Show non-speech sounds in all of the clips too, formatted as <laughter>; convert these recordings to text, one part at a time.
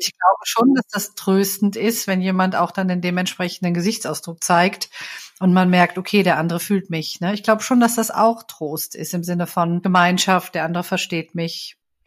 ich glaube schon, dass das tröstend ist, wenn jemand auch dann den dementsprechenden Gesichtsausdruck zeigt und man merkt, okay, der andere fühlt mich. Ne? Ich glaube schon, dass das auch Trost ist im Sinne von Gemeinschaft, der andere versteht mich.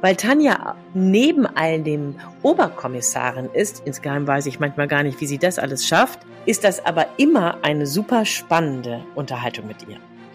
Weil Tanja neben all dem Oberkommissarin ist, insgeheim weiß ich manchmal gar nicht, wie sie das alles schafft, ist das aber immer eine super spannende Unterhaltung mit ihr.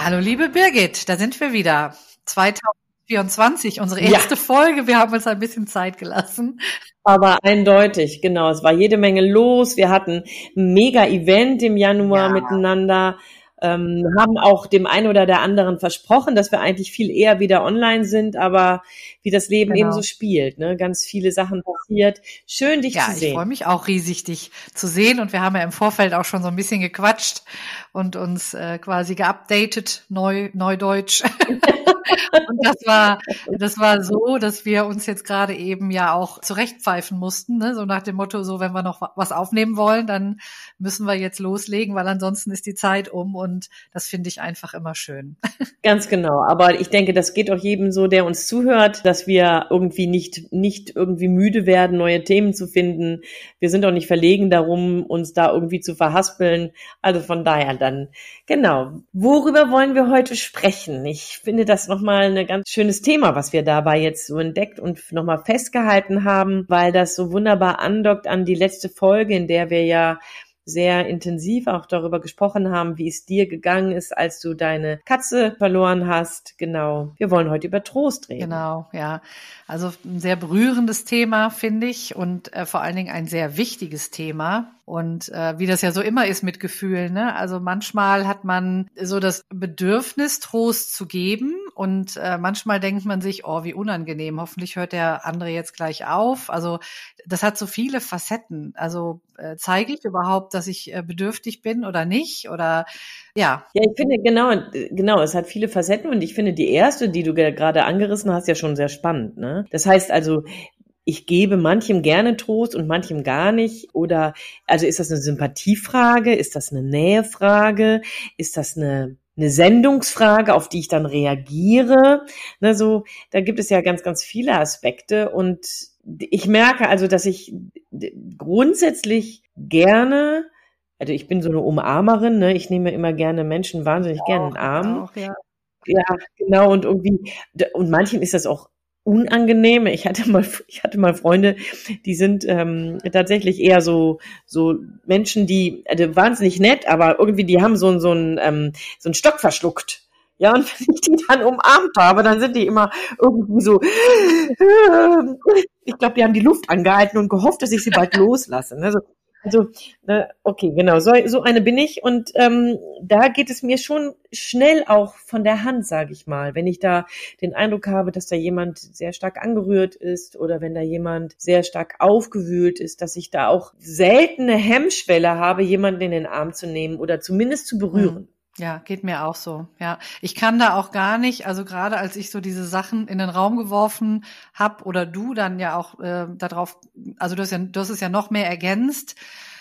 Hallo liebe Birgit, da sind wir wieder. 2024, unsere erste ja. Folge. Wir haben uns ein bisschen Zeit gelassen. Aber eindeutig, genau. Es war jede Menge los. Wir hatten ein Mega-Event im Januar ja. miteinander ähm, haben auch dem einen oder der anderen versprochen, dass wir eigentlich viel eher wieder online sind, aber wie das Leben genau. eben so spielt, ne? ganz viele Sachen passiert. Schön, dich ja, zu sehen. Ja, ich freue mich auch riesig, dich zu sehen und wir haben ja im Vorfeld auch schon so ein bisschen gequatscht und uns äh, quasi geupdatet, neu, neudeutsch. <laughs> Und das war, das war so, dass wir uns jetzt gerade eben ja auch zurechtpfeifen mussten, ne? so nach dem Motto, so wenn wir noch was aufnehmen wollen, dann müssen wir jetzt loslegen, weil ansonsten ist die Zeit um und das finde ich einfach immer schön. Ganz genau. Aber ich denke, das geht auch jedem so, der uns zuhört, dass wir irgendwie nicht, nicht irgendwie müde werden, neue Themen zu finden. Wir sind auch nicht verlegen darum, uns da irgendwie zu verhaspeln. Also von daher dann, genau. Worüber wollen wir heute sprechen? Ich finde das nochmal ein ganz schönes Thema, was wir dabei jetzt so entdeckt und nochmal festgehalten haben, weil das so wunderbar andockt an die letzte Folge, in der wir ja sehr intensiv auch darüber gesprochen haben, wie es dir gegangen ist, als du deine Katze verloren hast. Genau. Wir wollen heute über Trost reden. Genau, ja. Also ein sehr berührendes Thema, finde ich, und äh, vor allen Dingen ein sehr wichtiges Thema. Und äh, wie das ja so immer ist mit Gefühlen, ne? Also manchmal hat man so das Bedürfnis, Trost zu geben und äh, manchmal denkt man sich, oh, wie unangenehm, hoffentlich hört der andere jetzt gleich auf. Also das hat so viele Facetten. Also äh, zeige ich überhaupt, dass ich äh, bedürftig bin oder nicht? Oder ja. Ja, ich finde genau, genau, es hat viele Facetten und ich finde die erste, die du gerade angerissen hast, ja schon sehr spannend. Ne? Das heißt also, ich gebe manchem gerne Trost und manchem gar nicht? Oder also ist das eine Sympathiefrage? Ist das eine Nähefrage? Ist das eine eine Sendungsfrage, auf die ich dann reagiere. Ne, so, da gibt es ja ganz, ganz viele Aspekte und ich merke also, dass ich grundsätzlich gerne, also ich bin so eine Umarmerin, ne, ich nehme immer gerne Menschen wahnsinnig auch, gerne in den Arm. Auch, ja. ja, genau und irgendwie und manchen ist das auch unangenehm. Ich hatte mal, <laughs> ich hatte mal Freunde, die sind ähm, tatsächlich eher so so Menschen, die also wahnsinnig nett, aber irgendwie die haben so so ein ähm, so einen Stock verschluckt. Ja, und <laughs> wenn ich die dann umarmt habe, dann sind die immer irgendwie so, <laughs> ich glaube, die haben die Luft angehalten und gehofft, dass ich sie bald loslasse. Also also, ne, okay, genau, so, so eine bin ich und ähm, da geht es mir schon schnell auch von der Hand, sage ich mal. Wenn ich da den Eindruck habe, dass da jemand sehr stark angerührt ist oder wenn da jemand sehr stark aufgewühlt ist, dass ich da auch seltene Hemmschwelle habe, jemanden in den Arm zu nehmen oder zumindest zu berühren. Mhm. Ja, geht mir auch so. Ja, ich kann da auch gar nicht. Also gerade als ich so diese Sachen in den Raum geworfen hab oder du dann ja auch äh, darauf, also du hast ja, du hast es ja noch mehr ergänzt,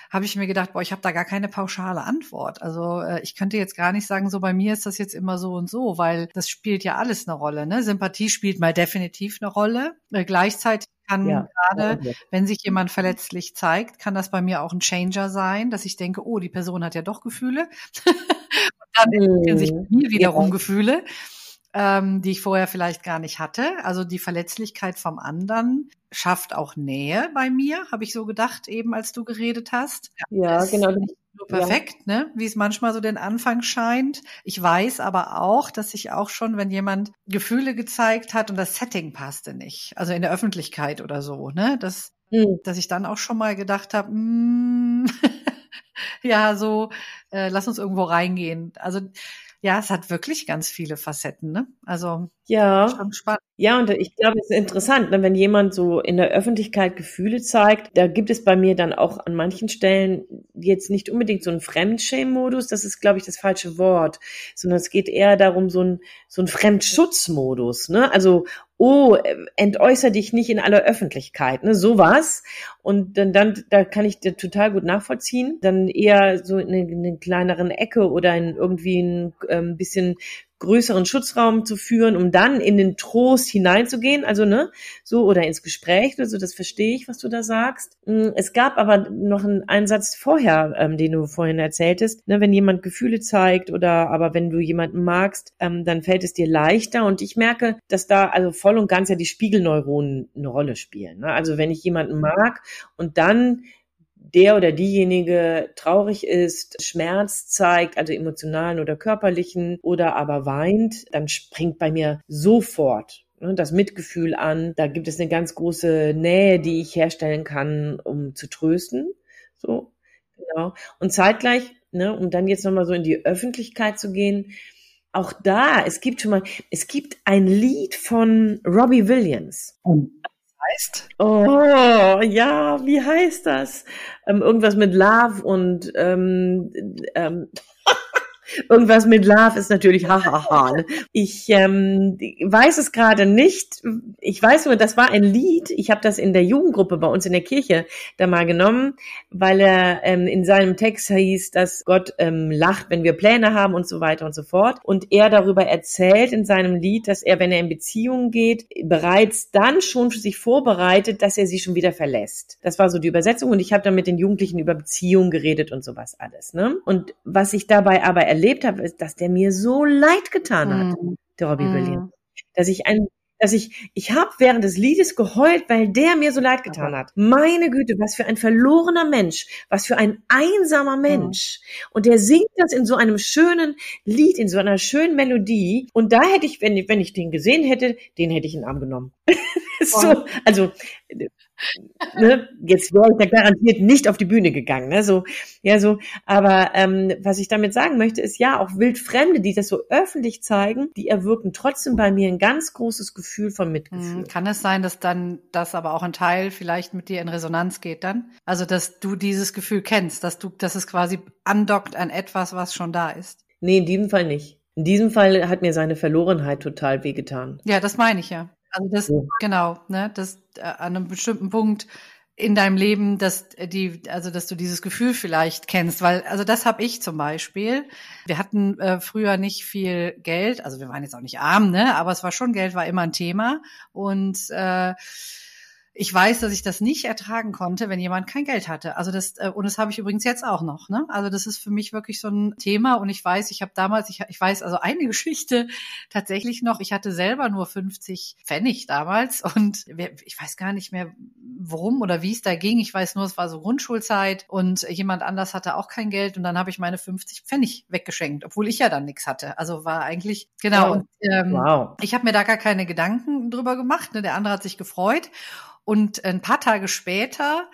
habe ich mir gedacht, boah, ich habe da gar keine pauschale Antwort. Also äh, ich könnte jetzt gar nicht sagen, so bei mir ist das jetzt immer so und so, weil das spielt ja alles eine Rolle. Ne? Sympathie spielt mal definitiv eine Rolle. Äh, gleichzeitig kann ja. gerade, wenn sich jemand verletzlich zeigt, kann das bei mir auch ein Changer sein, dass ich denke, oh, die Person hat ja doch Gefühle. <laughs> dann entwickeln sich bei mir wiederum ja. Gefühle, ähm, die ich vorher vielleicht gar nicht hatte. Also die Verletzlichkeit vom anderen schafft auch Nähe bei mir, habe ich so gedacht, eben als du geredet hast. Ja, ja genau. Nur perfekt, ja. ne? Wie es manchmal so den Anfang scheint. Ich weiß aber auch, dass ich auch schon, wenn jemand Gefühle gezeigt hat und das Setting passte nicht, also in der Öffentlichkeit oder so, ne? Das, mhm. dass ich dann auch schon mal gedacht habe, mm, <laughs> ja, so, äh, lass uns irgendwo reingehen. Also ja, es hat wirklich ganz viele Facetten, ne? Also ja, schon spannend. Ja, und ich glaube, es ist interessant, ne, wenn jemand so in der Öffentlichkeit Gefühle zeigt, da gibt es bei mir dann auch an manchen Stellen jetzt nicht unbedingt so einen Fremdschämen-Modus, das ist, glaube ich, das falsche Wort, sondern es geht eher darum, so ein, so ein Fremdschutzmodus, ne? Also, oh, entäußer dich nicht in aller Öffentlichkeit, ne? Sowas. Und dann, dann, da kann ich dir total gut nachvollziehen. Dann eher so in, in einer kleineren Ecke oder in irgendwie ein ähm, bisschen größeren Schutzraum zu führen, um dann in den Trost hineinzugehen, also ne, so oder ins Gespräch oder so, das verstehe ich, was du da sagst. Mm, es gab aber noch einen, einen Satz vorher, ähm, den du vorhin erzähltest, ne, wenn jemand Gefühle zeigt oder aber wenn du jemanden magst, ähm, dann fällt es dir leichter und ich merke, dass da also voll und ganz ja die Spiegelneuronen eine Rolle spielen. Ne? Also wenn ich jemanden mag und dann der oder diejenige traurig ist, Schmerz zeigt, also emotionalen oder körperlichen, oder aber weint, dann springt bei mir sofort ne, das Mitgefühl an. Da gibt es eine ganz große Nähe, die ich herstellen kann, um zu trösten. So, genau. Und zeitgleich, ne, um dann jetzt nochmal so in die Öffentlichkeit zu gehen, auch da, es gibt schon mal, es gibt ein Lied von Robbie Williams. Oh heißt? Oh, ja, wie heißt das? Ähm, irgendwas mit Love und ähm, ähm, Irgendwas mit Love ist natürlich hahaha. Ne? Ich ähm, weiß es gerade nicht. Ich weiß nur, das war ein Lied. Ich habe das in der Jugendgruppe bei uns in der Kirche da mal genommen, weil er ähm, in seinem Text hieß, dass Gott ähm, lacht, wenn wir Pläne haben und so weiter und so fort. Und er darüber erzählt in seinem Lied, dass er, wenn er in Beziehungen geht, bereits dann schon für sich vorbereitet, dass er sie schon wieder verlässt. Das war so die Übersetzung und ich habe dann mit den Jugendlichen über Beziehungen geredet und sowas alles. Ne? Und was ich dabei aber erlebt habe, ist, dass der mir so leid getan hat, mm. der Robbie mm. Williams. Dass ich ein, dass ich, ich habe während des Liedes geheult, weil der mir so leid getan hat. Meine Güte, was für ein verlorener Mensch, was für ein einsamer Mensch. Mhm. Und der singt das in so einem schönen Lied, in so einer schönen Melodie. Und da hätte ich, wenn, wenn ich den gesehen hätte, den hätte ich in den Arm genommen. <laughs> so, also ne, jetzt wäre ich da garantiert nicht auf die Bühne gegangen, ne, so, ja, so, aber ähm, was ich damit sagen möchte, ist ja, auch Wildfremde, die das so öffentlich zeigen, die erwirken trotzdem bei mir ein ganz großes Gefühl von Mitgefühl. Hm, kann es sein, dass dann das aber auch ein Teil vielleicht mit dir in Resonanz geht dann? Also, dass du dieses Gefühl kennst, dass du, dass es quasi andockt an etwas, was schon da ist? Nee, in diesem Fall nicht. In diesem Fall hat mir seine Verlorenheit total wehgetan. Ja, das meine ich ja. Also das, ja. genau, ne, das äh, an einem bestimmten Punkt in deinem Leben, dass die, also dass du dieses Gefühl vielleicht kennst, weil also das habe ich zum Beispiel. Wir hatten äh, früher nicht viel Geld, also wir waren jetzt auch nicht arm, ne, aber es war schon Geld war immer ein Thema und äh, ich weiß, dass ich das nicht ertragen konnte, wenn jemand kein Geld hatte. Also das äh, und das habe ich übrigens jetzt auch noch. Ne? Also das ist für mich wirklich so ein Thema und ich weiß, ich habe damals, ich, ich weiß also eine <laughs> Geschichte tatsächlich noch. Ich hatte selber nur 50 Pfennig damals und ich weiß gar nicht mehr, worum oder wie es da ging. Ich weiß nur, es war so Grundschulzeit und jemand anders hatte auch kein Geld und dann habe ich meine 50 Pfennig weggeschenkt, obwohl ich ja dann nichts hatte. Also war eigentlich genau. Wow. Und ähm, wow. ich habe mir da gar keine Gedanken drüber gemacht. Ne? Der andere hat sich gefreut. Und ein paar Tage später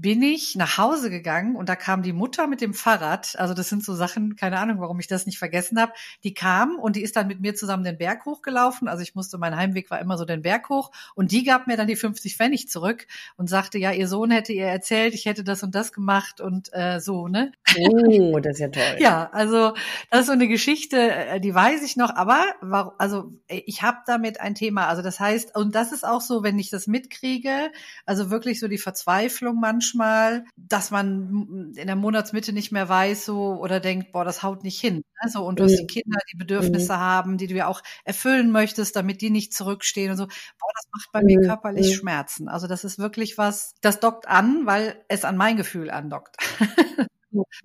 bin ich nach Hause gegangen und da kam die Mutter mit dem Fahrrad. Also das sind so Sachen, keine Ahnung, warum ich das nicht vergessen habe. Die kam und die ist dann mit mir zusammen den Berg hochgelaufen. Also ich musste, mein Heimweg war immer so den Berg hoch und die gab mir dann die 50 Pfennig zurück und sagte, ja, ihr Sohn hätte ihr erzählt, ich hätte das und das gemacht und äh, so, ne? Oh, <laughs> das ist ja toll. ja, also das ist so eine Geschichte, äh, die weiß ich noch, aber also ich habe damit ein Thema. Also das heißt, und das ist auch so, wenn ich das mitkriege, also wirklich so die Verzweiflung manchmal manchmal, dass man in der Monatsmitte nicht mehr weiß so oder denkt, boah, das haut nicht hin. Ne? So, und du hast die Kinder, die Bedürfnisse mhm. haben, die du ja auch erfüllen möchtest, damit die nicht zurückstehen und so. Boah, das macht bei mhm. mir körperlich mhm. Schmerzen. Also das ist wirklich was, das dockt an, weil es an mein Gefühl andockt. <laughs>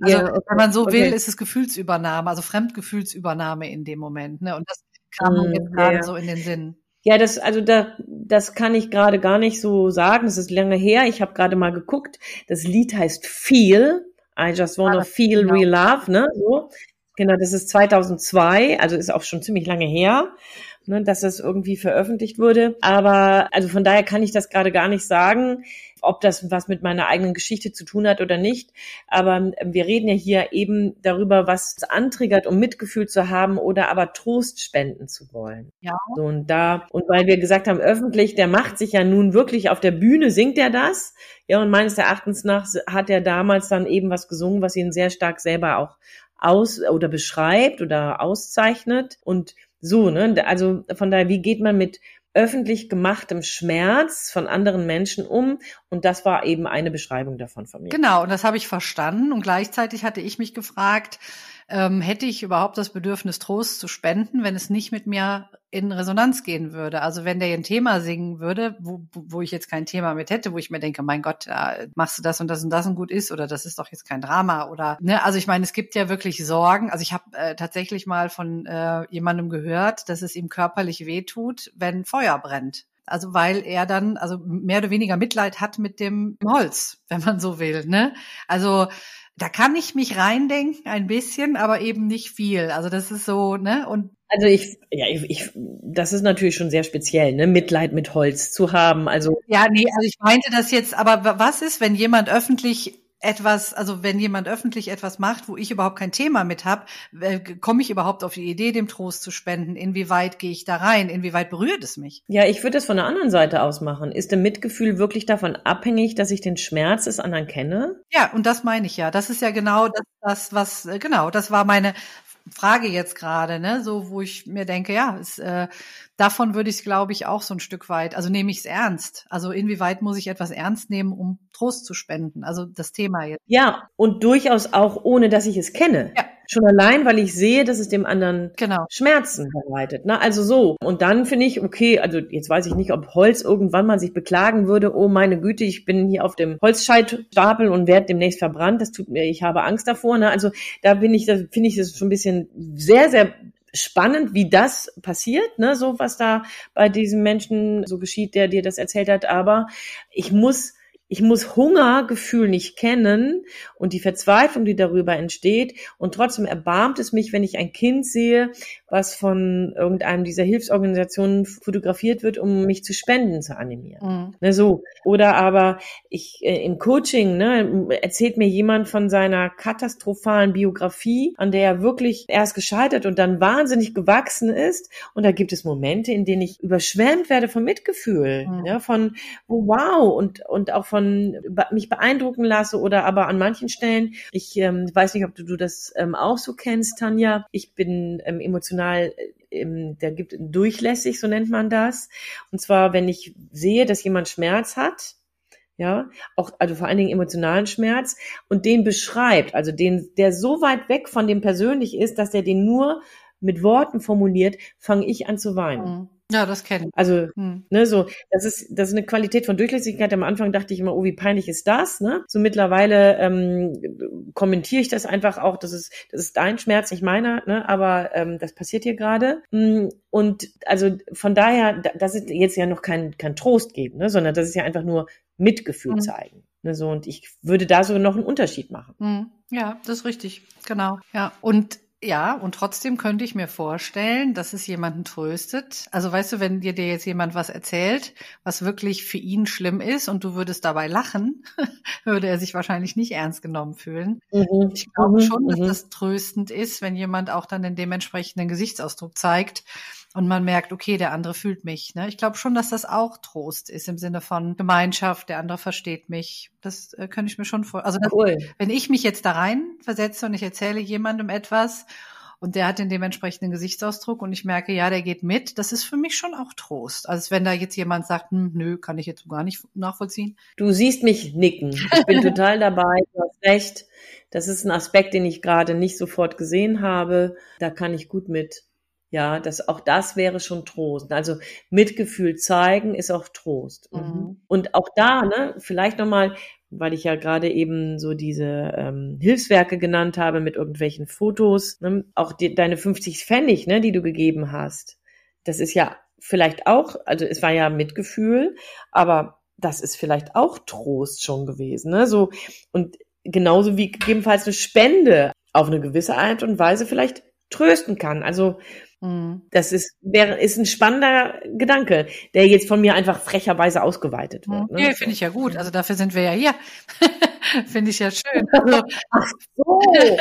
Also, ja, okay. wenn man so will, okay. ist es Gefühlsübernahme, also Fremdgefühlsübernahme in dem Moment. Ne? Und das kam mir jetzt gerade ja. so in den Sinn. Ja, das, also da, das kann ich gerade gar nicht so sagen. Das ist lange her. Ich habe gerade mal geguckt. Das Lied heißt Feel, I just wanna ah, feel genau. real love, ne? So. Genau, das ist 2002, also ist auch schon ziemlich lange her ne, dass es irgendwie veröffentlicht wurde. Aber also von daher kann ich das gerade gar nicht sagen, ob das was mit meiner eigenen Geschichte zu tun hat oder nicht. Aber ähm, wir reden ja hier eben darüber, was antriggert, um Mitgefühl zu haben oder aber Trost spenden zu wollen. Ja. So, und da, und weil wir gesagt haben, öffentlich, der macht sich ja nun wirklich auf der Bühne, singt er das. Ja, und meines Erachtens nach hat er damals dann eben was gesungen, was ihn sehr stark selber auch aus oder beschreibt oder auszeichnet. Und so, ne? Also von daher, wie geht man mit öffentlich gemachtem Schmerz von anderen Menschen um? Und das war eben eine Beschreibung davon von mir. Genau, und das habe ich verstanden. Und gleichzeitig hatte ich mich gefragt, ähm, hätte ich überhaupt das Bedürfnis, Trost zu spenden, wenn es nicht mit mir in Resonanz gehen würde. Also wenn der ein Thema singen würde, wo, wo ich jetzt kein Thema mit hätte, wo ich mir denke, mein Gott, machst du das und das und das und gut ist oder das ist doch jetzt kein Drama oder ne, also ich meine, es gibt ja wirklich Sorgen. Also ich habe äh, tatsächlich mal von äh, jemandem gehört, dass es ihm körperlich wehtut, wenn Feuer brennt. Also weil er dann also mehr oder weniger Mitleid hat mit dem Holz, <laughs> wenn man so will. Ne? Also da kann ich mich reindenken ein bisschen, aber eben nicht viel. Also das ist so, ne? Und also ich, ja, ich, ich, das ist natürlich schon sehr speziell, ne, Mitleid mit Holz zu haben. Also ja, nee, also ich meinte das jetzt. Aber was ist, wenn jemand öffentlich etwas, also wenn jemand öffentlich etwas macht, wo ich überhaupt kein Thema mit habe, komme ich überhaupt auf die Idee, dem Trost zu spenden? Inwieweit gehe ich da rein? Inwieweit berührt es mich? Ja, ich würde es von der anderen Seite aus machen. Ist dem Mitgefühl wirklich davon abhängig, dass ich den Schmerz des anderen kenne? Ja, und das meine ich ja. Das ist ja genau das, das was, äh, genau, das war meine Frage jetzt gerade, ne? So, wo ich mir denke, ja, es, äh, davon würde ich es, glaube ich, auch so ein Stück weit, also nehme ich es ernst. Also inwieweit muss ich etwas ernst nehmen, um Trost zu spenden? Also das Thema jetzt. Ja, und durchaus auch ohne, dass ich es kenne. Ja. Schon allein, weil ich sehe, dass es dem anderen genau. Schmerzen bereitet. Ne? Also so. Und dann finde ich, okay, also jetzt weiß ich nicht, ob Holz irgendwann mal sich beklagen würde, oh meine Güte, ich bin hier auf dem Holzscheitstapel und werde demnächst verbrannt. Das tut mir, ich habe Angst davor. Ne? Also da bin ich, da finde ich das schon ein bisschen sehr, sehr spannend, wie das passiert, ne, so was da bei diesem Menschen so geschieht, der dir das erzählt hat. Aber ich muss ich muss Hungergefühl nicht kennen und die Verzweiflung, die darüber entsteht. Und trotzdem erbarmt es mich, wenn ich ein Kind sehe, was von irgendeinem dieser Hilfsorganisationen fotografiert wird, um mich zu Spenden zu animieren. Mhm. Ne, so. Oder aber ich äh, im Coaching ne, erzählt mir jemand von seiner katastrophalen Biografie, an der er wirklich erst gescheitert und dann wahnsinnig gewachsen ist. Und da gibt es Momente, in denen ich überschwemmt werde von Mitgefühl, mhm. ja, von wow und und auch von von mich beeindrucken lasse oder aber an manchen Stellen, ich ähm, weiß nicht, ob du, du das ähm, auch so kennst, Tanja, ich bin ähm, emotional ähm, der gibt durchlässig, so nennt man das. Und zwar, wenn ich sehe, dass jemand Schmerz hat, ja, auch, also vor allen Dingen emotionalen Schmerz und den beschreibt, also den, der so weit weg von dem persönlich ist, dass er den nur mit Worten formuliert, fange ich an zu weinen. Mhm. Ja, das kenne ich. Also, hm. ne, so, das ist, das ist eine Qualität von Durchlässigkeit. Am Anfang dachte ich immer, oh, wie peinlich ist das, ne? So mittlerweile ähm, kommentiere ich das einfach auch, das ist, das ist dein Schmerz, nicht meiner, ne? Aber ähm, das passiert hier gerade. Hm, und also von daher, das ist jetzt ja noch kein, kein Trost geben, ne? Sondern das ist ja einfach nur Mitgefühl hm. zeigen. Ne, so, und ich würde da sogar noch einen Unterschied machen. Hm. Ja, das ist richtig, genau. Ja. Und ja, und trotzdem könnte ich mir vorstellen, dass es jemanden tröstet. Also weißt du, wenn dir dir jetzt jemand was erzählt, was wirklich für ihn schlimm ist und du würdest dabei lachen, <laughs> würde er sich wahrscheinlich nicht ernst genommen fühlen. Mhm. Ich glaube mhm. schon, dass mhm. das tröstend ist, wenn jemand auch dann den dementsprechenden Gesichtsausdruck zeigt und man merkt, okay, der andere fühlt mich. Ne? Ich glaube schon, dass das auch Trost ist im Sinne von Gemeinschaft, der andere versteht mich. Das äh, könnte ich mir schon vorstellen. Also das, cool. wenn ich mich jetzt da rein versetze und ich erzähle jemandem etwas und der hat den dementsprechenden Gesichtsausdruck und ich merke, ja, der geht mit, das ist für mich schon auch Trost. Also wenn da jetzt jemand sagt, hm, nö, kann ich jetzt gar nicht nachvollziehen. Du siehst mich nicken. Ich bin <laughs> total dabei, du hast recht. Das ist ein Aspekt, den ich gerade nicht sofort gesehen habe. Da kann ich gut mit. Ja, das, auch das wäre schon Trost. Also Mitgefühl zeigen ist auch Trost. Mhm. Und auch da, ne, vielleicht nochmal, weil ich ja gerade eben so diese ähm, Hilfswerke genannt habe mit irgendwelchen Fotos, ne, auch die, deine 50 Pfennig, ne, die du gegeben hast. Das ist ja vielleicht auch, also es war ja Mitgefühl, aber das ist vielleicht auch Trost schon gewesen, ne? So und genauso wie gegebenenfalls eine Spende auf eine gewisse Art und Weise vielleicht trösten kann. Also mhm. das ist, wäre, ist ein spannender Gedanke, der jetzt von mir einfach frecherweise ausgeweitet wird. Ne? Nee, finde ich ja gut. Also dafür sind wir ja hier. <laughs> finde ich ja schön. Also, Ach so. <laughs>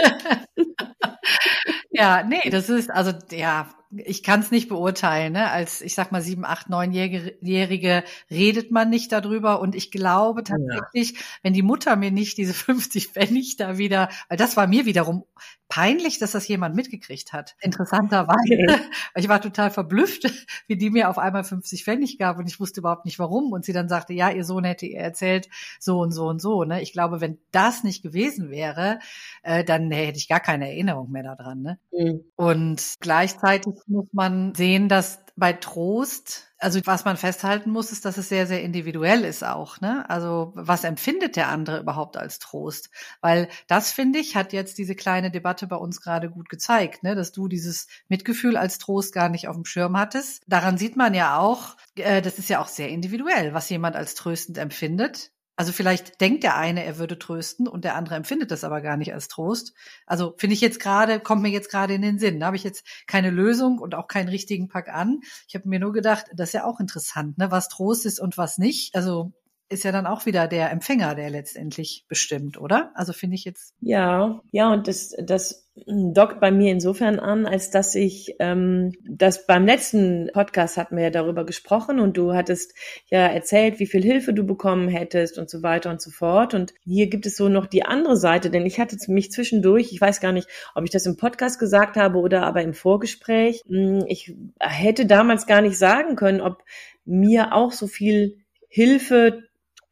ja, nee, das ist, also ja, ich kann es nicht beurteilen. Ne? Als, ich sag mal, sieben, acht, neunjährige redet man nicht darüber. Und ich glaube tatsächlich, ja. wenn die Mutter mir nicht diese <laughs> 50 Pfennig da wieder, weil das war mir wiederum peinlich, dass das jemand mitgekriegt hat. Interessanterweise. Okay. <laughs> Ich war total verblüfft, <laughs> wie die mir auf einmal 50 Pfennig gab und ich wusste überhaupt nicht warum. Und sie dann sagte, ja, ihr Sohn hätte ihr erzählt, so und so und so. Ne? Ich glaube, wenn das nicht gewesen wäre, äh, dann hätte ich gar keine Erinnerung mehr daran. Ne? Mhm. Und gleichzeitig muss man sehen, dass bei Trost, also was man festhalten muss, ist, dass es sehr, sehr individuell ist auch. Ne? Also was empfindet der andere überhaupt als Trost? Weil das, finde ich, hat jetzt diese kleine Debatte bei uns gerade gut gezeigt, ne? dass du dieses Mitgefühl als Trost gar nicht auf dem Schirm hattest. Daran sieht man ja auch, äh, das ist ja auch sehr individuell, was jemand als tröstend empfindet. Also vielleicht denkt der eine, er würde trösten und der andere empfindet das aber gar nicht als Trost. Also finde ich jetzt gerade, kommt mir jetzt gerade in den Sinn. Da habe ich jetzt keine Lösung und auch keinen richtigen Pack an. Ich habe mir nur gedacht, das ist ja auch interessant, ne? was Trost ist und was nicht. Also ist ja dann auch wieder der Empfänger, der letztendlich bestimmt, oder? Also finde ich jetzt. Ja, ja, und das, das dockt bei mir insofern an, als dass ich ähm, das beim letzten Podcast hatten wir ja darüber gesprochen und du hattest ja erzählt, wie viel Hilfe du bekommen hättest und so weiter und so fort. Und hier gibt es so noch die andere Seite, denn ich hatte mich zwischendurch, ich weiß gar nicht, ob ich das im Podcast gesagt habe oder aber im Vorgespräch, hm, ich hätte damals gar nicht sagen können, ob mir auch so viel Hilfe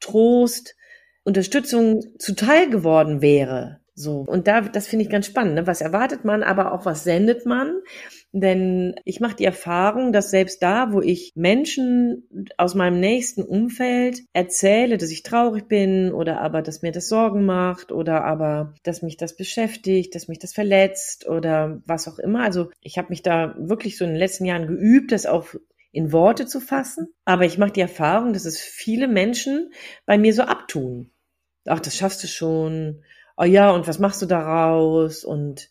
Trost, Unterstützung zuteil geworden wäre. So. Und da, das finde ich ganz spannend. Ne? Was erwartet man, aber auch was sendet man? Denn ich mache die Erfahrung, dass selbst da, wo ich Menschen aus meinem nächsten Umfeld erzähle, dass ich traurig bin oder aber, dass mir das Sorgen macht oder aber, dass mich das beschäftigt, dass mich das verletzt oder was auch immer. Also ich habe mich da wirklich so in den letzten Jahren geübt, das auch in Worte zu fassen. Aber ich mache die Erfahrung, dass es viele Menschen bei mir so abtun. Ach, das schaffst du schon. Oh ja, und was machst du daraus? Und,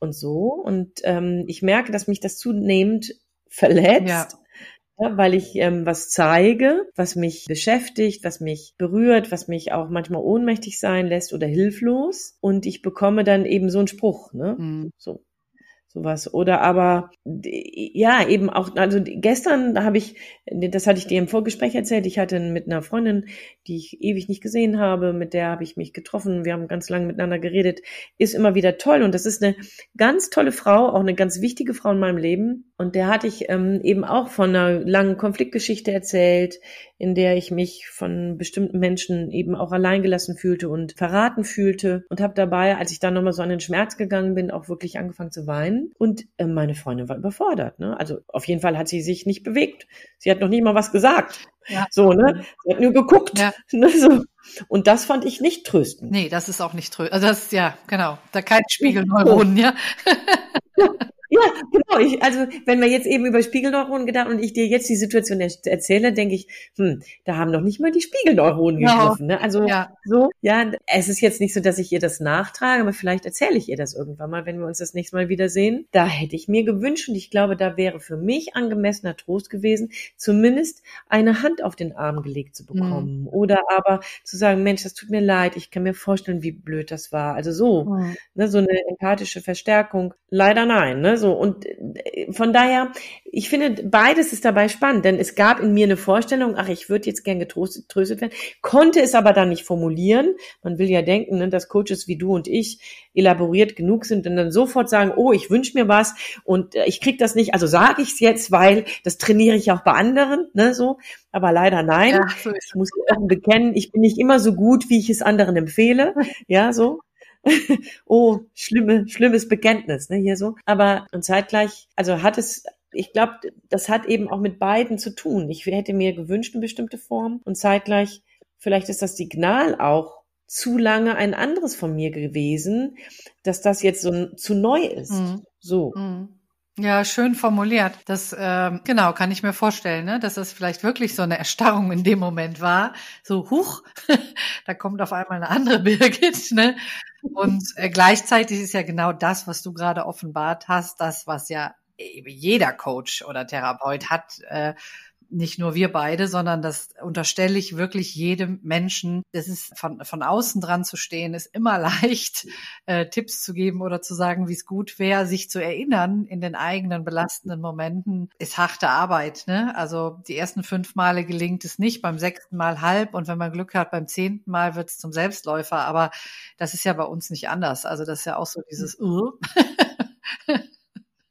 und so. Und ähm, ich merke, dass mich das zunehmend verletzt. Ja. Ja, weil ich ähm, was zeige, was mich beschäftigt, was mich berührt, was mich auch manchmal ohnmächtig sein lässt oder hilflos. Und ich bekomme dann eben so einen Spruch, ne? Mhm. So sowas. Oder aber ja, eben auch, also gestern habe ich, das hatte ich dir im Vorgespräch erzählt, ich hatte mit einer Freundin, die ich ewig nicht gesehen habe, mit der habe ich mich getroffen, wir haben ganz lange miteinander geredet, ist immer wieder toll und das ist eine ganz tolle Frau, auch eine ganz wichtige Frau in meinem Leben. Und der hatte ich ähm, eben auch von einer langen Konfliktgeschichte erzählt, in der ich mich von bestimmten Menschen eben auch alleingelassen fühlte und verraten fühlte und habe dabei, als ich dann nochmal so an den Schmerz gegangen bin, auch wirklich angefangen zu weinen. Und äh, meine Freundin war überfordert. Ne? Also auf jeden Fall hat sie sich nicht bewegt. Sie hat noch nie mal was gesagt. Ja. So, ne? Sie hat nur geguckt. Ja. <laughs> Ne? So. Und das fand ich nicht tröstend. Nee, das ist auch nicht tröstend. Also das ist ja, genau. Da kein Spiegelneuronen, ja. Ja, <laughs> genau. Ich, also wenn wir jetzt eben über Spiegelneuronen gedacht und ich dir jetzt die Situation erzähle, denke ich, hm, da haben noch nicht mal die Spiegelneuronen genau. gegriffen. Ne? Also ja. so, ja, es ist jetzt nicht so, dass ich ihr das nachtrage, aber vielleicht erzähle ich ihr das irgendwann mal, wenn wir uns das nächste Mal wiedersehen. Da hätte ich mir gewünscht und ich glaube, da wäre für mich angemessener Trost gewesen, zumindest eine Hand auf den Arm gelegt zu bekommen. Mhm. Oder aber zu sagen, Mensch, das tut mir leid, ich kann mir vorstellen, wie blöd das war. Also so, mhm. ne, so eine empathische Verstärkung. Leider nein, ne? So, und äh, von daher, ich finde, beides ist dabei spannend, denn es gab in mir eine Vorstellung, ach, ich würde jetzt gern getröstet getröstet werden, konnte es aber dann nicht formulieren. Man will ja denken, ne, dass Coaches wie du und ich elaboriert genug sind und dann sofort sagen, oh, ich wünsche mir was und äh, ich krieg das nicht, also sage ich es jetzt, weil das trainiere ich auch bei anderen, ne, so. Aber leider nein. Ja, so ich muss offen bekennen, ich bin nicht immer so gut, wie ich es anderen empfehle. Ja, so. <laughs> oh, schlimme, schlimmes Bekenntnis, ne, hier so. Aber und zeitgleich, also hat es ich glaube, das hat eben auch mit beiden zu tun. Ich hätte mir gewünscht eine bestimmte Form und zeitgleich vielleicht ist das Signal auch zu lange ein anderes von mir gewesen, dass das jetzt so zu neu ist. Mhm. So. Mhm. Ja, schön formuliert. Das ähm, genau kann ich mir vorstellen, ne? dass das vielleicht wirklich so eine Erstarrung in dem Moment war. So, huch, <laughs> da kommt auf einmal eine andere <laughs> Birgit. Ne? Und äh, gleichzeitig ist ja genau das, was du gerade offenbart hast, das, was ja jeder Coach oder Therapeut hat. Äh, nicht nur wir beide, sondern das unterstelle ich wirklich jedem Menschen. Das ist von, von außen dran zu stehen, ist immer <laughs> leicht, äh, Tipps zu geben oder zu sagen, wie es gut wäre, sich zu erinnern in den eigenen belastenden Momenten, ist harte Arbeit. Ne? Also die ersten fünf Male gelingt es nicht, beim sechsten Mal halb und wenn man Glück hat, beim zehnten Mal wird es zum Selbstläufer. Aber das ist ja bei uns nicht anders. Also das ist ja auch so dieses uh. <laughs>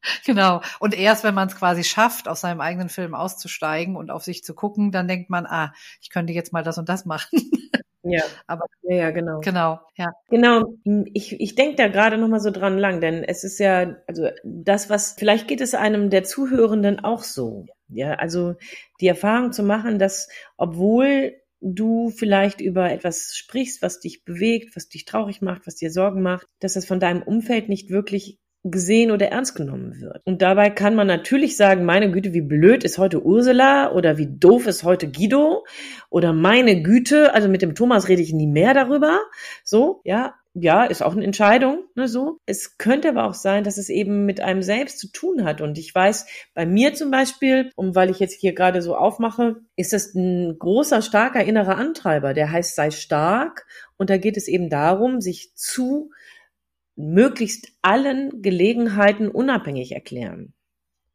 <laughs> Genau. Und erst wenn man es quasi schafft, aus seinem eigenen Film auszusteigen und auf sich zu gucken, dann denkt man, ah, ich könnte jetzt mal das und das machen. <laughs> Ja, aber ja, ja, genau. Genau, ja. Genau, ich, ich denke da gerade noch mal so dran lang, denn es ist ja, also das, was, vielleicht geht es einem der Zuhörenden auch so. Ja, also die Erfahrung zu machen, dass obwohl du vielleicht über etwas sprichst, was dich bewegt, was dich traurig macht, was dir Sorgen macht, dass das von deinem Umfeld nicht wirklich gesehen oder ernst genommen wird. Und dabei kann man natürlich sagen, meine Güte, wie blöd ist heute Ursula oder wie doof ist heute Guido oder meine Güte, also mit dem Thomas rede ich nie mehr darüber. So, ja, ja, ist auch eine Entscheidung, ne, so. Es könnte aber auch sein, dass es eben mit einem selbst zu tun hat. Und ich weiß, bei mir zum Beispiel, und weil ich jetzt hier gerade so aufmache, ist es ein großer, starker innerer Antreiber, der heißt, sei stark. Und da geht es eben darum, sich zu möglichst allen Gelegenheiten unabhängig erklären.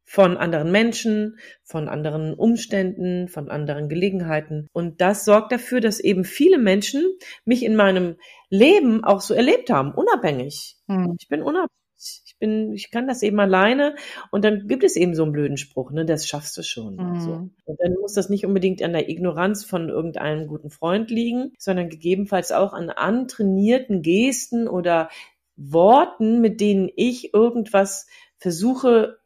Von anderen Menschen, von anderen Umständen, von anderen Gelegenheiten. Und das sorgt dafür, dass eben viele Menschen mich in meinem Leben auch so erlebt haben, unabhängig. Hm. Ich bin unabhängig. Ich bin, ich kann das eben alleine. Und dann gibt es eben so einen blöden Spruch, ne, das schaffst du schon. Mhm. So. Und dann muss das nicht unbedingt an der Ignoranz von irgendeinem guten Freund liegen, sondern gegebenenfalls auch an antrainierten Gesten oder Worten, mit denen ich irgendwas versuche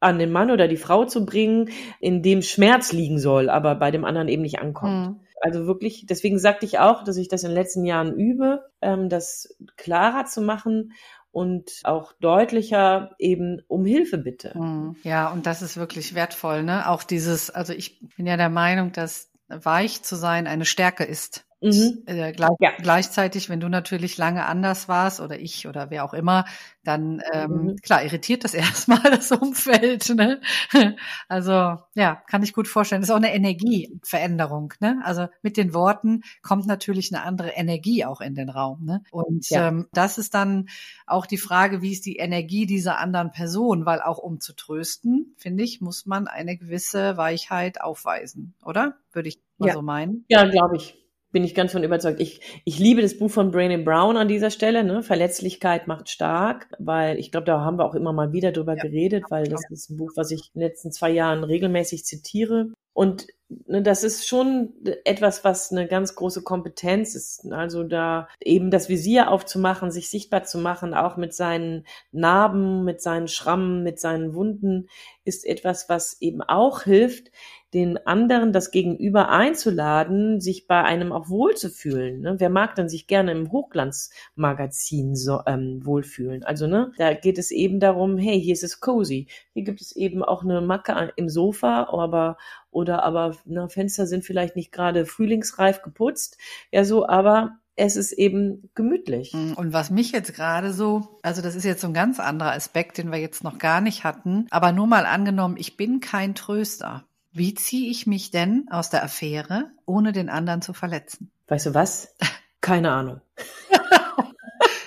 an den Mann oder die Frau zu bringen, in dem Schmerz liegen soll, aber bei dem anderen eben nicht ankommt. Mhm. Also wirklich, deswegen sagte ich auch, dass ich das in den letzten Jahren übe, ähm, das klarer zu machen und auch deutlicher eben um Hilfe bitte. Mhm. Ja, und das ist wirklich wertvoll, ne? Auch dieses, also ich bin ja der Meinung, dass weich zu sein eine Stärke ist. Mhm. Äh, gleich, ja. Gleichzeitig, wenn du natürlich lange anders warst oder ich oder wer auch immer, dann ähm, mhm. klar irritiert das <laughs> erstmal das Umfeld. Ne? <laughs> Also ja, kann ich gut vorstellen. Das ist auch eine Energieveränderung. Ne? Also mit den Worten kommt natürlich eine andere Energie auch in den Raum. Ne? Und ja. ähm, das ist dann auch die Frage, wie ist die Energie dieser anderen Person? Weil auch um zu trösten, finde ich, muss man eine gewisse Weichheit aufweisen, oder? Würde ich mal ja. so meinen. Ja, glaube ich bin ich ganz von überzeugt. Ich, ich liebe das Buch von Brené Brown an dieser Stelle, ne? Verletzlichkeit macht stark, weil ich glaube, da haben wir auch immer mal wieder drüber ja. geredet, weil das ist ein Buch, was ich in den letzten zwei Jahren regelmäßig zitiere. Und das ist schon etwas, was eine ganz große Kompetenz ist. Also da eben das Visier aufzumachen, sich sichtbar zu machen, auch mit seinen Narben, mit seinen Schrammen, mit seinen Wunden, ist etwas, was eben auch hilft, den anderen, das Gegenüber einzuladen, sich bei einem auch wohlzufühlen. Ne? Wer mag dann sich gerne im Hochglanzmagazin so, ähm, wohlfühlen? Also ne, da geht es eben darum, hey, hier ist es cozy. Hier gibt es eben auch eine Macke im Sofa, aber oder aber na, Fenster sind vielleicht nicht gerade frühlingsreif geputzt. Ja, so, aber es ist eben gemütlich. Mm, und was mich jetzt gerade so, also das ist jetzt so ein ganz anderer Aspekt, den wir jetzt noch gar nicht hatten, aber nur mal angenommen, ich bin kein Tröster. Wie ziehe ich mich denn aus der Affäre, ohne den anderen zu verletzen? Weißt du was? Keine Ahnung.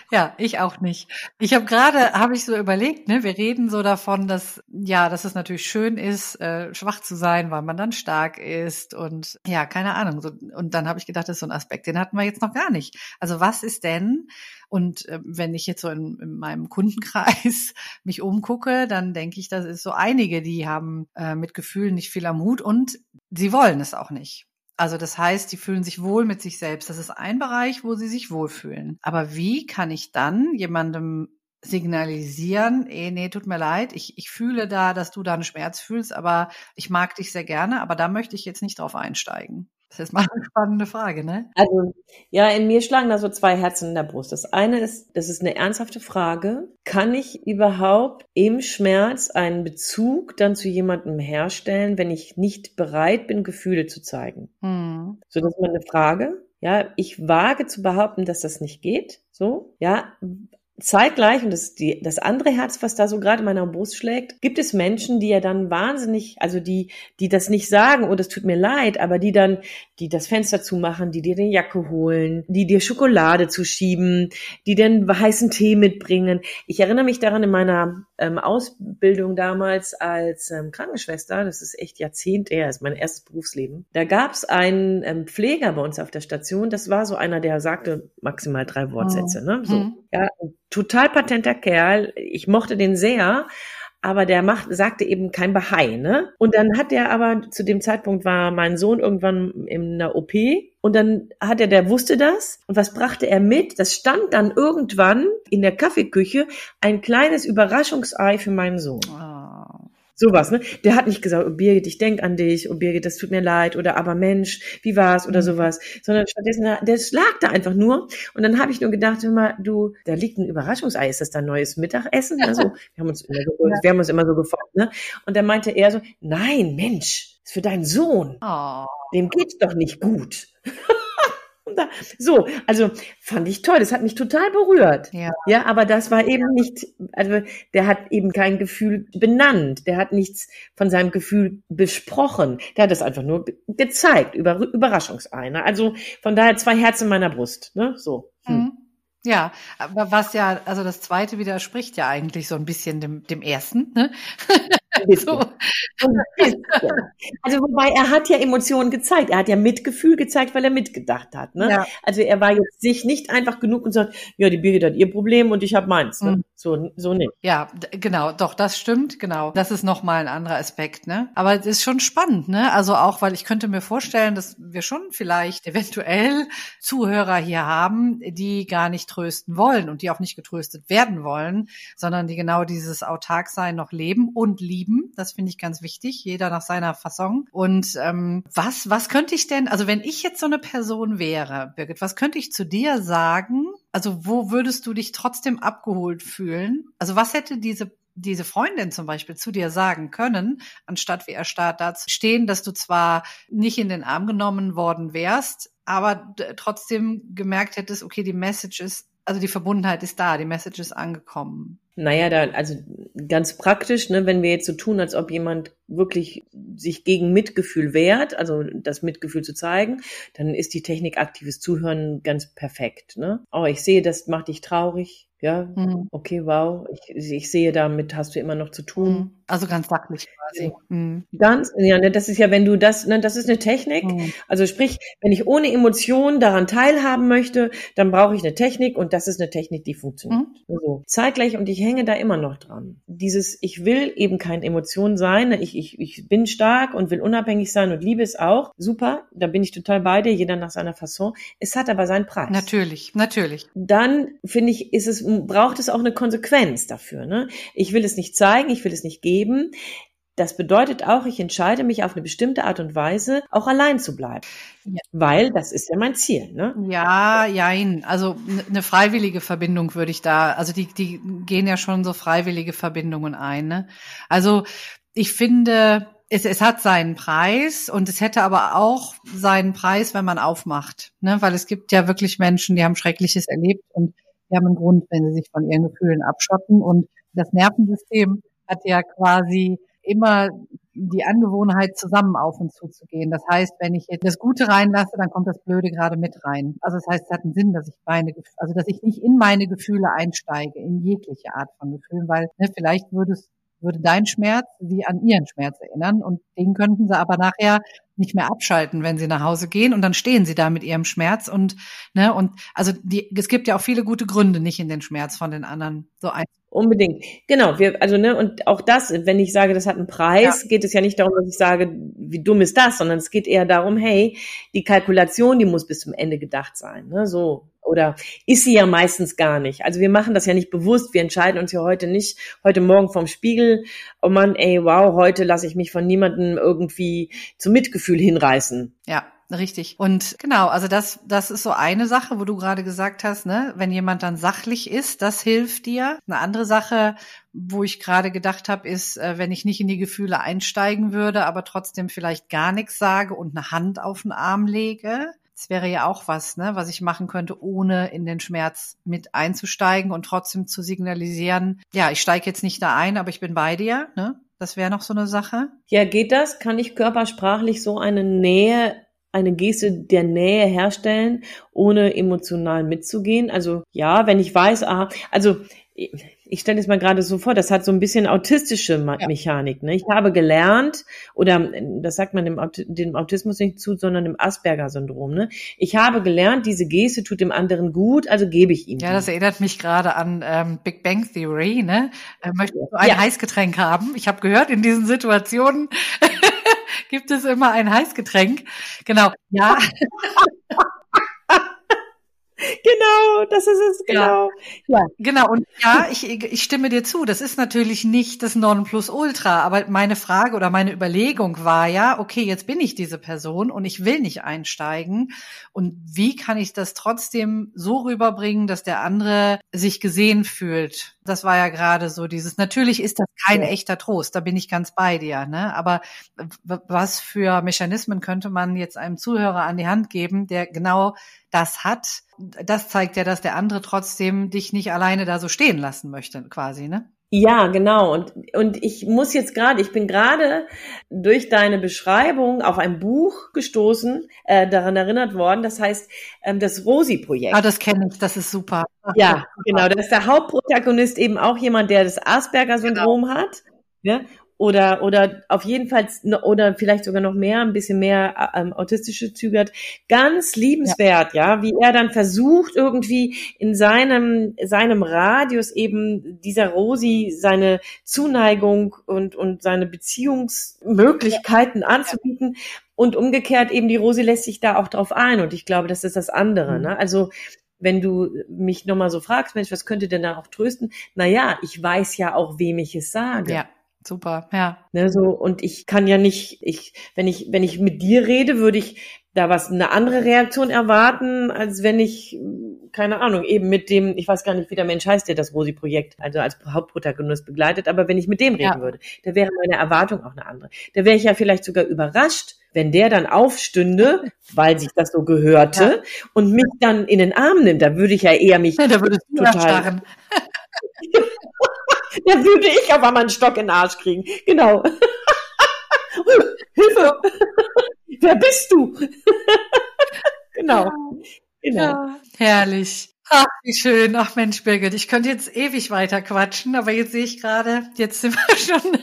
Ja, ich auch nicht. Ich habe gerade, habe ich so überlegt, ne, wir reden so davon, dass ja, dass es natürlich schön ist, äh, schwach zu sein, weil man dann stark ist und ja, keine Ahnung. So, und dann habe ich gedacht, das ist so ein Aspekt, den hatten wir jetzt noch gar nicht. Also was ist denn? Und äh, wenn ich jetzt so in, in meinem Kundenkreis <laughs> mich umgucke, dann denke ich, das ist so einige, die haben äh, mit Gefühlen nicht viel am Hut und sie wollen es auch nicht. Also das heißt, die fühlen sich wohl mit sich selbst. Das ist ein Bereich, wo sie sich wohlfühlen. Aber wie kann ich dann jemandem signalisieren, eh, nee, tut mir leid, ich, ich fühle da, dass du da einen Schmerz fühlst, aber ich mag dich sehr gerne, aber da möchte ich jetzt nicht drauf einsteigen. Das ist mal eine spannende Frage, ne? Also, ja, in mir schlagen da so zwei Herzen in der Brust. Das eine ist, das ist eine ernsthafte Frage. Kann ich überhaupt im Schmerz einen Bezug dann zu jemandem herstellen, wenn ich nicht bereit bin, Gefühle zu zeigen? Hm. So, das ist mal eine Frage. Ja, ich wage zu behaupten, dass das nicht geht. So, ja, Zeitgleich, und das ist die, das andere Herz, was da so gerade in meiner Brust schlägt, gibt es Menschen, die ja dann wahnsinnig, also die, die das nicht sagen, oh, das tut mir leid, aber die dann, die das Fenster zumachen, die dir den Jacke holen, die dir Schokolade zuschieben, die den heißen Tee mitbringen. Ich erinnere mich daran in meiner ähm, Ausbildung damals als ähm, Krankenschwester, das ist echt Jahrzehnte her, ist mein erstes Berufsleben. Da gab es einen ähm, Pfleger bei uns auf der Station, das war so einer, der sagte maximal drei Wortsätze, oh. ne? So, mhm. Ja, total patenter Kerl. Ich mochte den sehr, aber der macht, sagte eben kein Bahai, ne? Und dann hat der aber, zu dem Zeitpunkt war mein Sohn irgendwann in einer OP und dann hat er, der wusste das. Und was brachte er mit? Das stand dann irgendwann in der Kaffeeküche ein kleines Überraschungsei für meinen Sohn. Oh. Sowas, ne? Der hat nicht gesagt, oh Birgit, ich denk an dich, oh Birgit, das tut mir leid oder aber Mensch, wie war's oder mhm. sowas, sondern stattdessen, der lag da einfach nur und dann habe ich nur gedacht, hör mal, du, da liegt ein Überraschungsei, ist das dein neues Mittagessen? Also, <laughs> wir haben uns immer so, wir haben uns immer so gefragt, ne? Und dann meinte er so, nein, Mensch, ist für deinen Sohn. Oh. Dem geht's doch nicht gut. <laughs> So, also fand ich toll. Das hat mich total berührt. Ja. ja, aber das war eben nicht, also der hat eben kein Gefühl benannt. Der hat nichts von seinem Gefühl besprochen. Der hat es einfach nur gezeigt, über Überraschungseiner. Also von daher zwei Herzen in meiner Brust. Ne? So. Hm. Mhm. Ja, aber was ja, also das zweite widerspricht ja eigentlich so ein bisschen dem, dem ersten. Ne? <laughs> so. Also wobei er hat ja Emotionen gezeigt, er hat ja Mitgefühl gezeigt, weil er mitgedacht hat. Ne? Ja. Also er war jetzt sich nicht einfach genug und sagt, ja, die Birgit hat ihr Problem und ich habe meins. Ne? Mhm. So, so nicht. Ja, genau, doch, das stimmt, genau. Das ist nochmal ein anderer Aspekt, ne? Aber es ist schon spannend, ne? Also auch, weil ich könnte mir vorstellen, dass wir schon vielleicht eventuell Zuhörer hier haben, die gar nicht trösten wollen und die auch nicht getröstet werden wollen, sondern die genau dieses Autarksein noch leben und lieben. Das finde ich ganz wichtig, jeder nach seiner Fasson. Und ähm, was, was könnte ich denn, also wenn ich jetzt so eine Person wäre, Birgit, was könnte ich zu dir sagen, also wo würdest du dich trotzdem abgeholt fühlen? Also was hätte diese diese Freundin zum Beispiel zu dir sagen können, anstatt wie erstarrt da zu stehen, dass du zwar nicht in den Arm genommen worden wärst, aber trotzdem gemerkt hättest, okay, die Message ist, also die Verbundenheit ist da, die Message ist angekommen. Naja, da, also ganz praktisch, ne, wenn wir jetzt so tun, als ob jemand wirklich sich gegen Mitgefühl wehrt, also das Mitgefühl zu zeigen, dann ist die Technik aktives Zuhören ganz perfekt. Ne? Oh, ich sehe, das macht dich traurig. Ja, mhm. okay, wow. Ich, ich sehe, damit hast du immer noch zu tun. Mhm. Also ganz sachlich quasi. Mhm. Ganz, ja, ne, das ist ja, wenn du das, ne, das ist eine Technik. Mhm. Also sprich, wenn ich ohne Emotionen daran teilhaben möchte, dann brauche ich eine Technik und das ist eine Technik, die funktioniert. Mhm. Also, zeitgleich und ich hänge da immer noch dran. Dieses, ich will eben keine Emotionen sein, ne, ich, ich, ich bin stark und will unabhängig sein und liebe es auch. Super, da bin ich total bei dir, jeder nach seiner Fasson. Es hat aber seinen Preis. Natürlich, natürlich. Dann finde ich, ist es, braucht es auch eine Konsequenz dafür. Ne? Ich will es nicht zeigen, ich will es nicht geben. Das bedeutet auch, ich entscheide mich auf eine bestimmte Art und Weise, auch allein zu bleiben. Ja. Weil das ist ja mein Ziel, ne? Ja, jein. Also eine freiwillige Verbindung würde ich da, also die, die gehen ja schon so freiwillige Verbindungen ein. Ne? Also ich finde, es, es hat seinen Preis und es hätte aber auch seinen Preis, wenn man aufmacht. Ne? Weil es gibt ja wirklich Menschen, die haben Schreckliches erlebt und die haben einen Grund, wenn sie sich von ihren Gefühlen abschotten. Und das Nervensystem hat ja quasi immer die Angewohnheit, zusammen auf und zu zu gehen. Das heißt, wenn ich jetzt das Gute reinlasse, dann kommt das Blöde gerade mit rein. Also das heißt, es hat einen Sinn, dass ich meine, also dass ich nicht in meine Gefühle einsteige, in jegliche Art von Gefühlen, weil ne, vielleicht würde es würde dein Schmerz sie an ihren Schmerz erinnern und den könnten sie aber nachher nicht mehr abschalten, wenn sie nach Hause gehen und dann stehen sie da mit ihrem Schmerz und ne und also die es gibt ja auch viele gute Gründe, nicht in den Schmerz von den anderen so ein Unbedingt. Genau, wir, also, ne, und auch das, wenn ich sage, das hat einen Preis, ja. geht es ja nicht darum, dass ich sage, wie dumm ist das, sondern es geht eher darum, hey, die Kalkulation, die muss bis zum Ende gedacht sein. Ne? So, oder ist sie ja meistens gar nicht. Also wir machen das ja nicht bewusst. Wir entscheiden uns ja heute nicht, heute Morgen vom Spiegel, oh Mann, ey, wow, heute lasse ich mich von niemandem irgendwie zum Mitgefühl hinreißen. Ja. Richtig. Und genau, also das, das ist so eine Sache, wo du gerade gesagt hast, ne, wenn jemand dann sachlich ist, das hilft dir. Eine andere Sache, wo ich gerade gedacht habe, ist, äh, wenn ich nicht in die Gefühle einsteigen würde, aber trotzdem vielleicht gar nichts sage und eine Hand auf den Arm lege. Das wäre ja auch was, ne, was ich machen könnte, ohne in den Schmerz mit einzusteigen und trotzdem zu signalisieren, ja, ich steige jetzt nicht da ein, aber ich bin bei dir, ne? Das wäre noch so eine Sache. Ja, geht das? Kann ich körpersprachlich so eine Nähe eine Geste der Nähe herstellen, ohne emotional mitzugehen. Also ja, wenn ich weiß, ah, also ich stelle es mal gerade so vor, das hat so ein bisschen autistische Mechanik. Ne? Ich habe gelernt, oder das sagt man dem, dem Autismus nicht zu, sondern dem Asperger-Syndrom. Ne? Ich habe gelernt, diese Geste tut dem anderen gut, also gebe ich ihm. Ja, das erinnert mich gerade an ähm, Big Bang Theory. Ne? Äh, möchtest du ein ja. Heißgetränk haben? Ich habe gehört, in diesen Situationen <laughs> gibt es immer ein Heißgetränk. Genau. Ja. <laughs> Genau, das ist es, genau. Ja. ja. Genau, und ja, ich, ich stimme dir zu. Das ist natürlich nicht das Nonplusultra, aber meine Frage oder meine Überlegung war ja, okay, jetzt bin ich diese Person und ich will nicht einsteigen. Und wie kann ich das trotzdem so rüberbringen, dass der andere sich gesehen fühlt? Das war ja gerade so dieses, natürlich ist das kein ja. echter Trost, da bin ich ganz bei dir, ne? Aber was für Mechanismen könnte man jetzt einem Zuhörer an die Hand geben, der genau das hat, das zeigt ja, dass der andere trotzdem dich nicht alleine da so stehen lassen möchte, quasi, ne? Ja, genau. Und, und ich muss jetzt gerade, ich bin gerade durch deine Beschreibung auf ein Buch gestoßen, äh, daran erinnert worden. Das heißt, ähm, das Rosi-Projekt. Ah, das kenne ich, das ist super. Ja, genau. Da ist der Hauptprotagonist eben auch jemand, der das Asperger-Syndrom genau. hat. Ja? Oder oder auf jeden Fall oder vielleicht sogar noch mehr, ein bisschen mehr ähm, autistische Züge hat, ganz liebenswert, ja. ja, wie er dann versucht irgendwie in seinem seinem Radius eben dieser Rosi seine Zuneigung und und seine Beziehungsmöglichkeiten ja. anzubieten und umgekehrt eben die Rosi lässt sich da auch drauf ein und ich glaube, das ist das andere, mhm. ne? Also wenn du mich nochmal so fragst, Mensch, was könnte denn da auch trösten? Naja, ich weiß ja auch, wem ich es sage. Ja. Super, ja. Ne, so, und ich kann ja nicht, ich, wenn ich, wenn ich mit dir rede, würde ich da was, eine andere Reaktion erwarten, als wenn ich, keine Ahnung, eben mit dem, ich weiß gar nicht, wie der Mensch heißt, der das Rosi-Projekt, also als Hauptprotagonist begleitet, aber wenn ich mit dem reden ja. würde, da wäre meine Erwartung auch eine andere. Da wäre ich ja vielleicht sogar überrascht, wenn der dann aufstünde, <laughs> weil sich das so gehörte, ja. und mich dann in den Arm nimmt, da würde ich ja eher mich ja, <laughs> da würdest du total <laughs> Da würde ich aber mal einen Stock in den Arsch kriegen. Genau. <laughs> Hilfe! Wer bist du? <laughs> genau. genau. Ja, herrlich. Ach, wie schön. Ach Mensch, Birgit, ich könnte jetzt ewig weiter quatschen, aber jetzt sehe ich gerade, jetzt sind wir <laughs> schon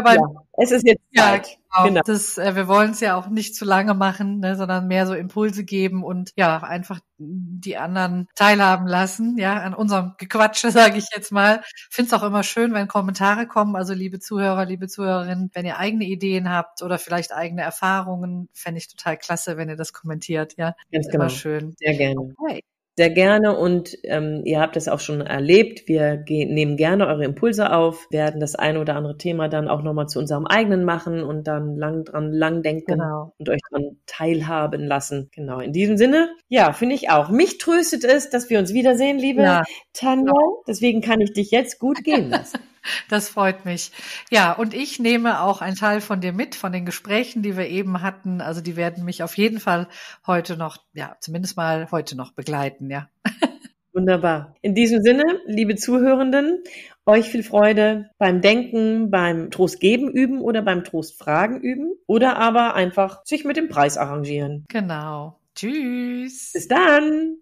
beim. Ja, es ist jetzt Zeit. Ja, Genau. genau. Das, äh, wir wollen es ja auch nicht zu lange machen, ne, sondern mehr so Impulse geben und ja, einfach die anderen teilhaben lassen, ja, an unserem Gequatsche, <laughs> sage ich jetzt mal. Finde es auch immer schön, wenn Kommentare kommen. Also liebe Zuhörer, liebe Zuhörerinnen, wenn ihr eigene Ideen habt oder vielleicht eigene Erfahrungen, fände ich total klasse, wenn ihr das kommentiert, ja. Ganz genau. Immer schön. Sehr gerne. Okay. Sehr gerne und ähm, ihr habt es auch schon erlebt. Wir gehen, nehmen gerne eure Impulse auf, werden das eine oder andere Thema dann auch nochmal zu unserem eigenen machen und dann lang dran lang denken genau. und euch dran teilhaben lassen. Genau, in diesem Sinne, ja, finde ich auch. Mich tröstet es, dass wir uns wiedersehen, liebe ja. Tanja. Deswegen kann ich dich jetzt gut gehen lassen. <laughs> <laughs> Das freut mich. Ja, und ich nehme auch einen Teil von dir mit, von den Gesprächen, die wir eben hatten. Also die werden mich auf jeden Fall heute noch, ja, zumindest mal heute noch begleiten, ja. <laughs> Wunderbar. In diesem Sinne, liebe Zuhörenden, euch viel Freude beim Denken, beim Trost geben üben oder beim Trost fragen üben oder aber einfach sich mit dem Preis arrangieren. Genau. Tschüss. Bis dann.